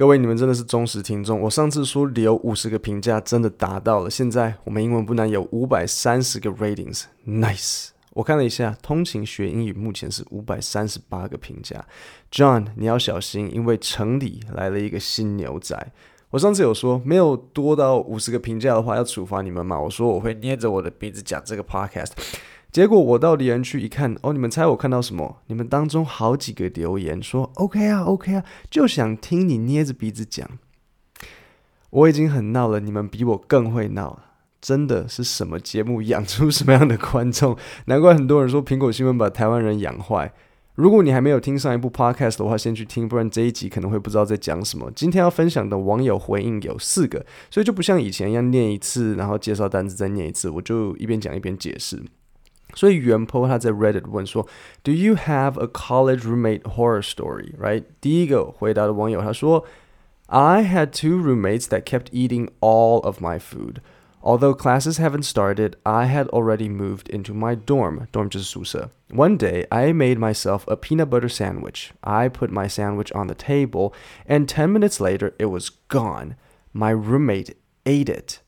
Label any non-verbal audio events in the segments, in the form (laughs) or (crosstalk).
各位，你们真的是忠实听众。我上次说留五十个评价，真的达到了。现在我们英文不难有五百三十个 ratings，nice。我看了一下，通勤学英语目前是五百三十八个评价。John，你要小心，因为城里来了一个新牛仔。我上次有说，没有多到五十个评价的话，要处罚你们嘛？我说我会捏着我的鼻子讲这个 podcast。结果我到留言区一看，哦，你们猜我看到什么？你们当中好几个留言说 OK 啊，OK 啊，就想听你捏着鼻子讲。我已经很闹了，你们比我更会闹，真的是什么节目养出什么样的观众？(laughs) 难怪很多人说苹果新闻把台湾人养坏。如果你还没有听上一部 podcast 的话，先去听，不然这一集可能会不知道在讲什么。今天要分享的网友回应有四个，所以就不像以前一样念一次，然后介绍单子再念一次，我就一边讲一边解释。所以原 po 他在 Reddit 问说，Do you have a college roommate horror story? Right？第一个回答的网友他说，I had two roommates that kept eating all of my food. Although classes haven't started, I had already moved into my dorm. Dorm 就是宿舍. One day, I made myself a peanut butter sandwich. I put my sandwich on the table, and 10 minutes later, it was gone. My roommate ate it.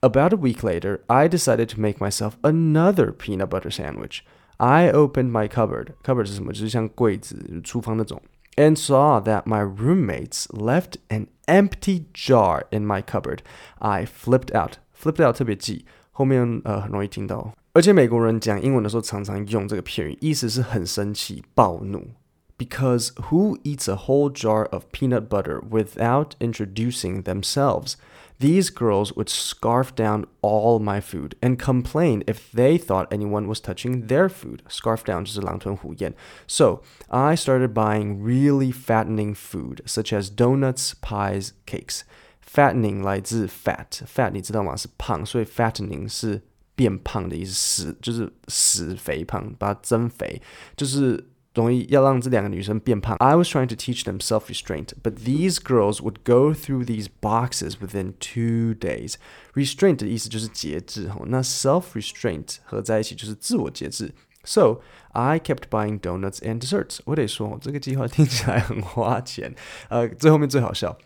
About a week later, I decided to make myself another peanut butter sandwich. I opened my cupboard. Cupboard 是什么？就是像柜子、厨房那种。And saw that my roommates left an empty jar in my cupboard. I flipped out. Flipped out 特别记，后面呃很容易听到。而且美国人讲英文的时候常常用这个片语，意思是很生气、暴怒。Because who eats a whole jar of peanut butter without introducing themselves? These girls would scarf down all my food and complain if they thought anyone was touching their food. Scarf down 就是狼吞虎咽. So I started buying really fattening food, such as donuts, pies, cakes. Fattening 来自 fat，fat 你知道吗？是胖，所以 fattening 是变胖的意思，死就是死肥胖，把它增肥，就是 容易要让这两个女生变胖。I was trying to teach them self-restraint, but these girls would go through these boxes within two days. Restraint 的意思就是节制哈，那 self-restraint 合在一起就是自我节制。So I kept buying donuts and desserts. 我得说，这个计划听起来很花钱。呃，最后面最好笑。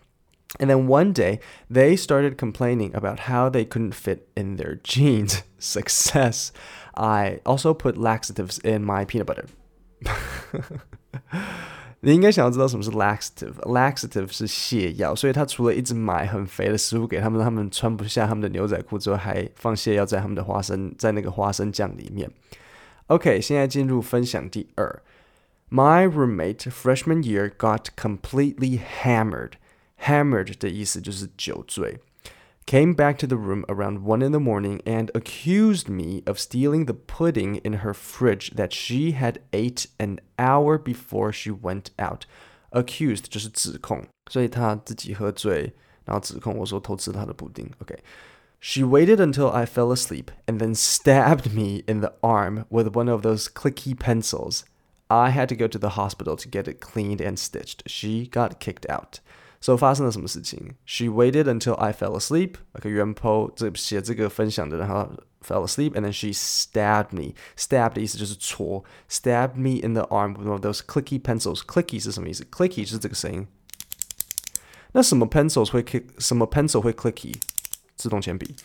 And then one day, they started complaining about how they couldn't fit in their jeans. (laughs) Success. I also put laxatives in my peanut butter. (laughs) (laughs) 你应该想要知道什么是 laxative，laxative 是泻药，所以他除了一直买很肥的食物给他们，他们穿不下他们的牛仔裤之后，还放泻药在他们的花生，在那个花生酱里面。OK，现在进入分享第二。My roommate freshman year got completely hammered. Hammered 的意思就是酒醉。came back to the room around 1 in the morning and accused me of stealing the pudding in her fridge that she had ate an hour before she went out. Accused 就是指控，所以他自己喝醉，然后指控我说偷吃他的布丁。OK。She waited until I fell asleep and then stabbed me in the arm with one of those clicky pencils. I had to go to the hospital to get it cleaned and stitched. She got kicked out. So 发生了什么事情？She waited until I fell asleep。OK，原 po 这写这个分享的人，他 fell asleep，and then she stabbed me。Stab 的意思就是戳，stabbed me in the arm with one of those clicky pencils。Clicky 是什么意思？Clicky 就是这个声音。那什么 pencils 会 click？什么 pencil 会 clicky？自动铅笔。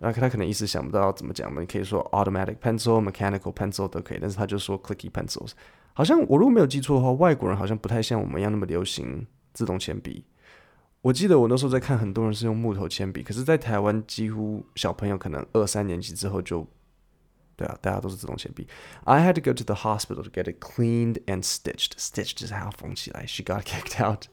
那他可能一时想不到怎么讲嘛，你可以说 automatic pencil、mechanical pencil 都可以，但是他就说 clicky pencils。好像我如果没有记错的话，外国人好像不太像我们一样那么流行 自动铅笔。我记得我那时候在看，很多人是用木头铅笔，可是，在台湾几乎小朋友可能二三年级之后就，对啊，大家都是自动铅笔。I had to go to the hospital to get it cleaned and stitched. Stitched 就是还要缝起来。She got kicked out.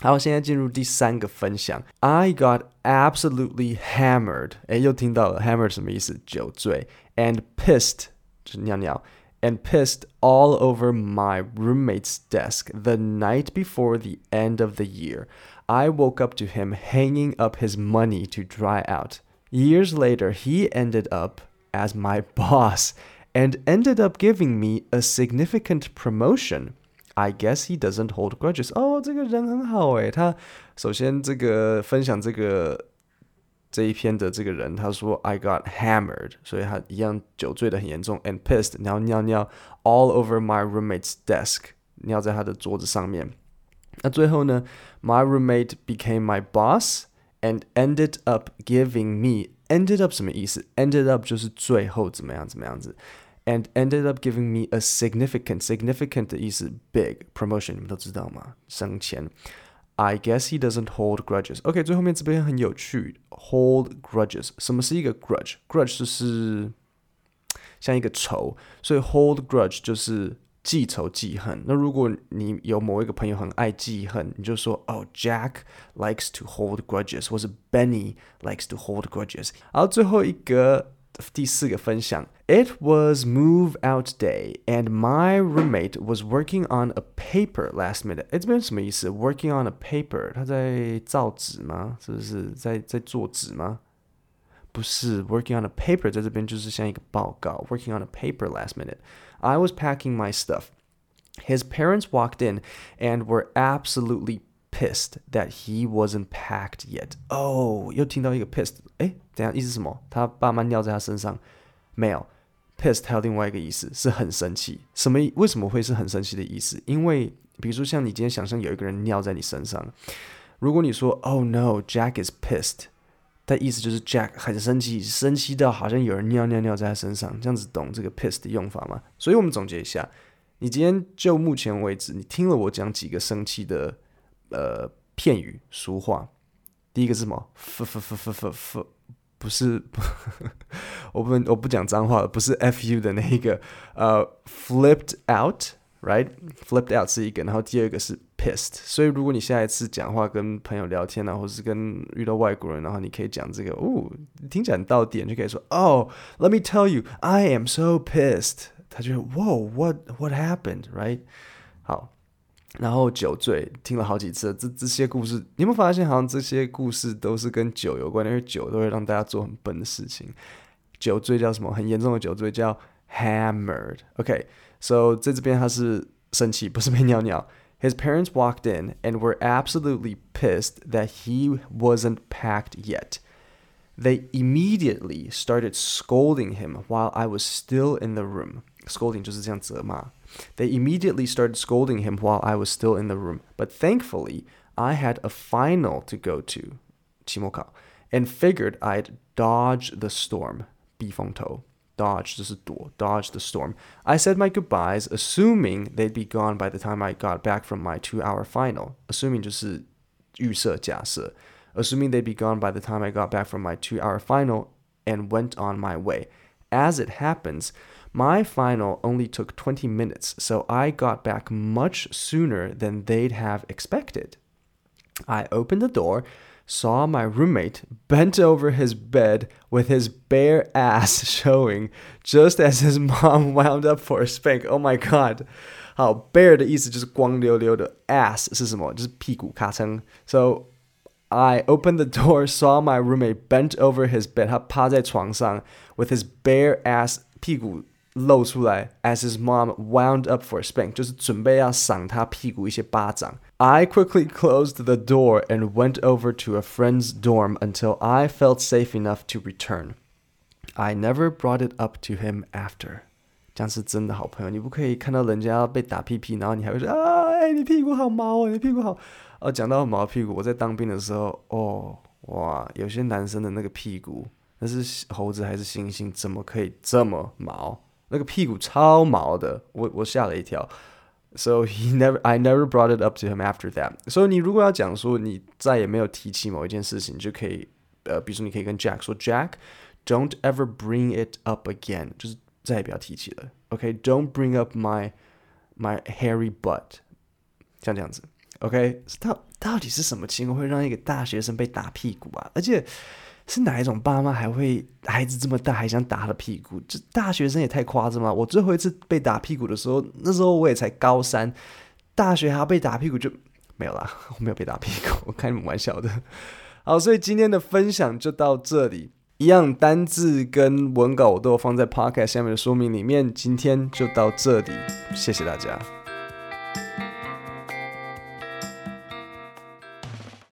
好，现在进入第三个分享。I got absolutely hammered. 哎，又听到了 hammered 什么意思？酒醉。And pissed 就是尿尿。and pissed all over my roommate's desk the night before the end of the year. I woke up to him hanging up his money to dry out. Years later, he ended up as my (laughs) boss and ended up giving me a significant promotion. I guess he doesn't hold grudges. 哦，这个人很好诶，他首先这个分享这个 这一篇的这个人，他说 I got hammered，所以他一样酒醉的很严重，and pissed，然后尿尿 all over my roommate's desk，尿在他的桌子上面。 那最后呢，My roommate became my boss and ended up giving me ended up 什么意思？ended up 就是最后怎么样怎么样子。And ended up giving me a significant significant 的意思 big promotion，你们都知道吗？升迁。 I guess he doesn't hold grudges. OK，最后面这边很有趣，hold grudges。什么是一个 grudge？grudge 就是像一个仇，所以 hold grudge 就是记仇记恨。那如果你有某一个朋友很爱记恨，你就说哦，Jack likes to hold grudges，或是 Benny likes to hold grudges。然后最后一个 第四个分享，It was move out day, and my roommate was working on a paper last minute。哎，这边什么意思？Working on a paper，他在造纸吗？是不是在在做纸吗？不是，working on a paper 在这边就是像一个报告。Working on a paper last minute. I was packing my stuff. His parents walked in and were absolutely pissed that he wasn't packed yet. Oh，又听到一个 pissed，哎，等下意思是什么？他爸妈尿在他身上？没有，pissed 还有另外一个意思是很生气。什么？为什么会是很生气的意思？因为比如说像你今天想象有一个人尿在你身上，如果你说 Oh no, Jack is pissed，但意思就是 Jack 很生气，生气到好像有人尿尿尿在他身上，这样子懂这个 pissed 的用法吗？所以我们总结一下，你今天就目前为止，你听了我讲几个生气的。呃，片语俗话，第一个是什么？f f f f f，不是，我不我不讲脏话了，不是 f u 的那一个，呃，flipped out，right？flipped out 是一个，然后第二个是 pissed。所以如果你下一次讲话跟朋友聊天啊，或是跟遇到外国人，然后你可以讲这个，哦，听起来很到点，就可以说，Oh, let me tell you, I am so pissed。他就 Whoa, what what happened？right？好。然后酒醉听了好几次，这这些故事，你有没有发现，好像这些故事都是跟酒有关？因为酒都会让大家做很笨的事情。酒醉叫什么？很严重的酒醉叫 hammered。OK，so 在这边他是生气，不是被尿尿。His parents walked in and were absolutely pissed that he wasn't packed yet. They immediately started scolding him while I was still in the room. Scolding 就是这样责骂。they immediately started scolding him while I was still in the room, but thankfully, I had a final to go to, 期末考, and figured I'd dodge the storm, 避风头. Dodge 就是躲, dodge the storm. I said my goodbyes, assuming they'd be gone by the time I got back from my two-hour final. Assuming 就是预设假设. Assuming they'd be gone by the time I got back from my two-hour final, and went on my way. As it happens, my final only took 20 minutes, so I got back much sooner than they'd have expected. I opened the door, saw my roommate bent over his bed with his bare ass showing, (laughs) just as his mom wound (laughs) up for a spank. Oh my god! 好，bare 的意思就是光溜溜的，ass 是什么？就是屁股咔称。So I opened the (laughs) door, saw my roommate bent over his bed，他趴在床上，with his bare ass 屁股 露出来，as his mom wound up for a spank，就是准备要赏他屁股一些巴掌。I quickly closed the door and went over to a friend's dorm until I felt safe enough to return. I never brought it up to him after. 这样是真的好朋友，你不可以看到人家被打屁屁，然后你还会说啊，哎，你屁股好毛哦，你屁股好。哦，讲到毛屁股，我在当兵的时候，哦，哇，有些男生的那个屁股，那是猴子还是猩猩？怎么可以这么毛？ 那个屁股超毛的，我我吓了一跳。So he never, I never brought it up to him after that. 所以你如果要讲说你再也没有提起某一件事情，就可以呃，比如说你可以跟 Jack 说，Jack，don't ever bring it up again，就是再也不要提起了。OK，don't、bring up my my hairy butt，像这样子。OK，到到底是什么情况会让一个大学生被打屁股啊？而且。是哪一种爸妈还会孩子这么大还想打他的屁股？这大学生也太夸张了！我最后一次被打屁股的时候，那时候我也才高三，大学还要被打屁股就没有啦，我没有被打屁股，(laughs) 我开你们玩笑的。好，所以今天的分享就到这里，一样单字跟文稿我都有放在 podcast 下面的说明里面。今天就到这里，谢谢大家。